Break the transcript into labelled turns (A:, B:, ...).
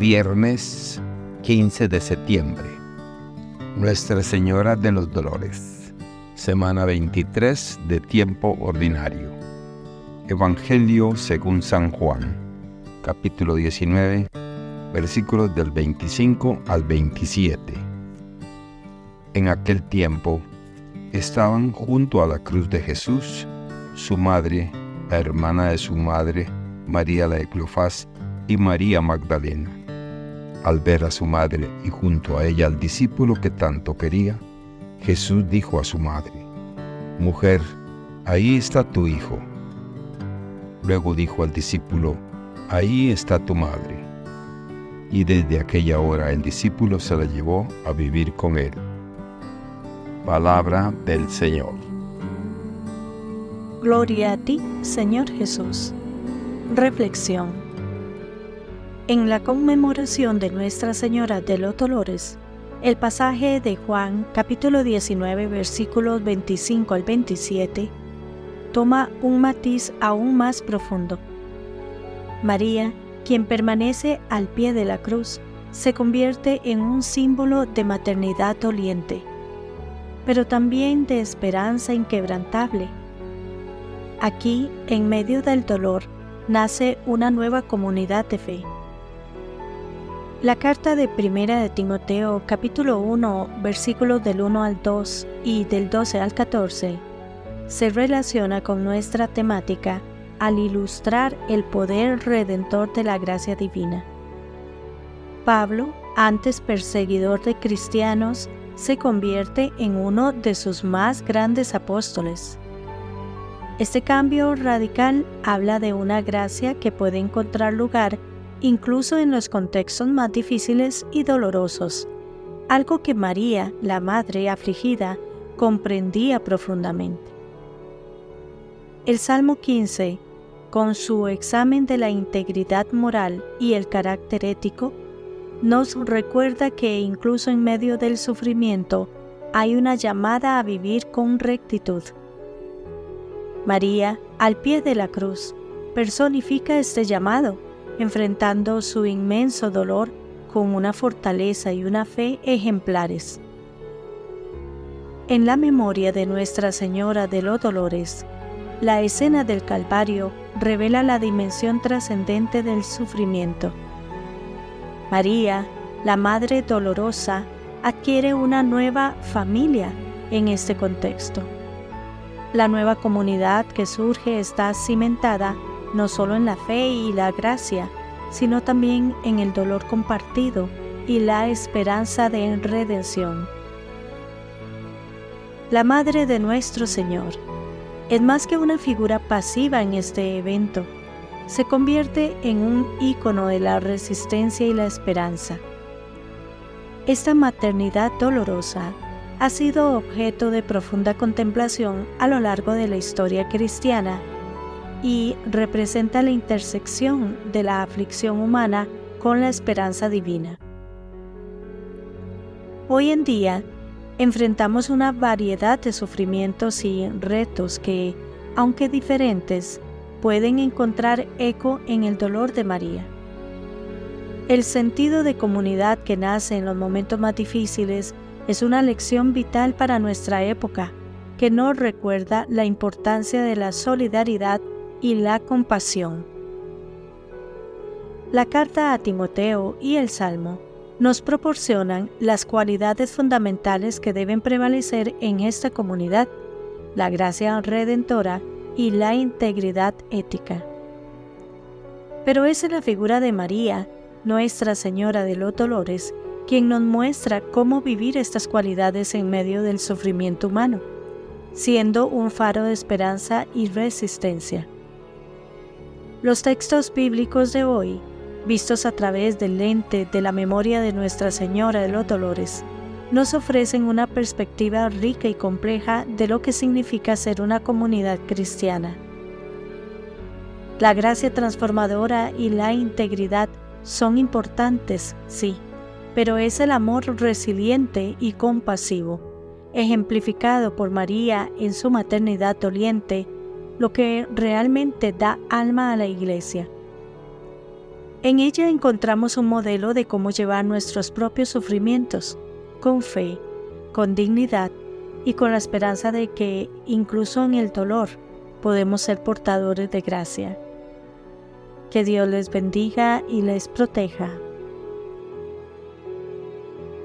A: Viernes 15 de septiembre. Nuestra Señora de los Dolores. Semana 23 de tiempo ordinario. Evangelio según San Juan. Capítulo 19. Versículos del 25 al 27. En aquel tiempo estaban junto a la cruz de Jesús su madre, la hermana de su madre, María la de Cleofás y María Magdalena. Al ver a su madre y junto a ella al discípulo que tanto quería, Jesús dijo a su madre, Mujer, ahí está tu hijo. Luego dijo al discípulo, Ahí está tu madre. Y desde aquella hora el discípulo se la llevó a vivir con él. Palabra del Señor.
B: Gloria a ti, Señor Jesús. Reflexión. En la conmemoración de Nuestra Señora de los Dolores, el pasaje de Juan capítulo 19 versículos 25 al 27 toma un matiz aún más profundo. María, quien permanece al pie de la cruz, se convierte en un símbolo de maternidad doliente, pero también de esperanza inquebrantable Aquí, en medio del dolor, nace una nueva comunidad de fe. La carta de Primera de Timoteo capítulo 1 versículos del 1 al 2 y del 12 al 14 se relaciona con nuestra temática al ilustrar el poder redentor de la gracia divina. Pablo, antes perseguidor de cristianos, se convierte en uno de sus más grandes apóstoles. Este cambio radical habla de una gracia que puede encontrar lugar incluso en los contextos más difíciles y dolorosos, algo que María, la madre afligida, comprendía profundamente. El Salmo 15, con su examen de la integridad moral y el carácter ético, nos recuerda que incluso en medio del sufrimiento hay una llamada a vivir con rectitud María, al pie de la cruz, personifica este llamado, enfrentando su inmenso dolor con una fortaleza y una fe ejemplares. En la memoria de Nuestra Señora de los Dolores, la escena del Calvario revela la dimensión trascendente del sufrimiento. María, la Madre Dolorosa, adquiere una nueva familia en este contexto. La nueva comunidad que surge está cimentada no solo en la fe y la gracia, sino también en el dolor compartido y la esperanza de redención. La Madre de nuestro Señor es más que una figura pasiva en este evento, se convierte en un ícono de la resistencia y la esperanza. Esta maternidad dolorosa ha sido objeto de profunda contemplación a lo largo de la historia cristiana y representa la intersección de la aflicción humana con la esperanza divina. Hoy en día enfrentamos una variedad de sufrimientos y retos que, aunque diferentes, pueden encontrar eco en el dolor de María. El sentido de comunidad que nace en los momentos más difíciles es una lección vital para nuestra época que nos recuerda la importancia de la solidaridad y la compasión. La carta a Timoteo y el Salmo nos proporcionan las cualidades fundamentales que deben prevalecer en esta comunidad, la gracia redentora y la integridad ética. Pero es en la figura de María, Nuestra Señora de los Dolores, quien nos muestra cómo vivir estas cualidades en medio del sufrimiento humano, siendo un faro de esperanza y resistencia. Los textos bíblicos de hoy, vistos a través del lente de la memoria de Nuestra Señora de los Dolores, nos ofrecen una perspectiva rica y compleja de lo que significa ser una comunidad cristiana. La gracia transformadora y la integridad son importantes, sí, pero es el amor resiliente y compasivo, ejemplificado por María en su maternidad doliente, lo que realmente da alma a la iglesia. En ella encontramos un modelo de cómo llevar nuestros propios sufrimientos con fe, con dignidad y con la esperanza de que, incluso en el dolor, podemos ser portadores de gracia. Que Dios les bendiga y les proteja.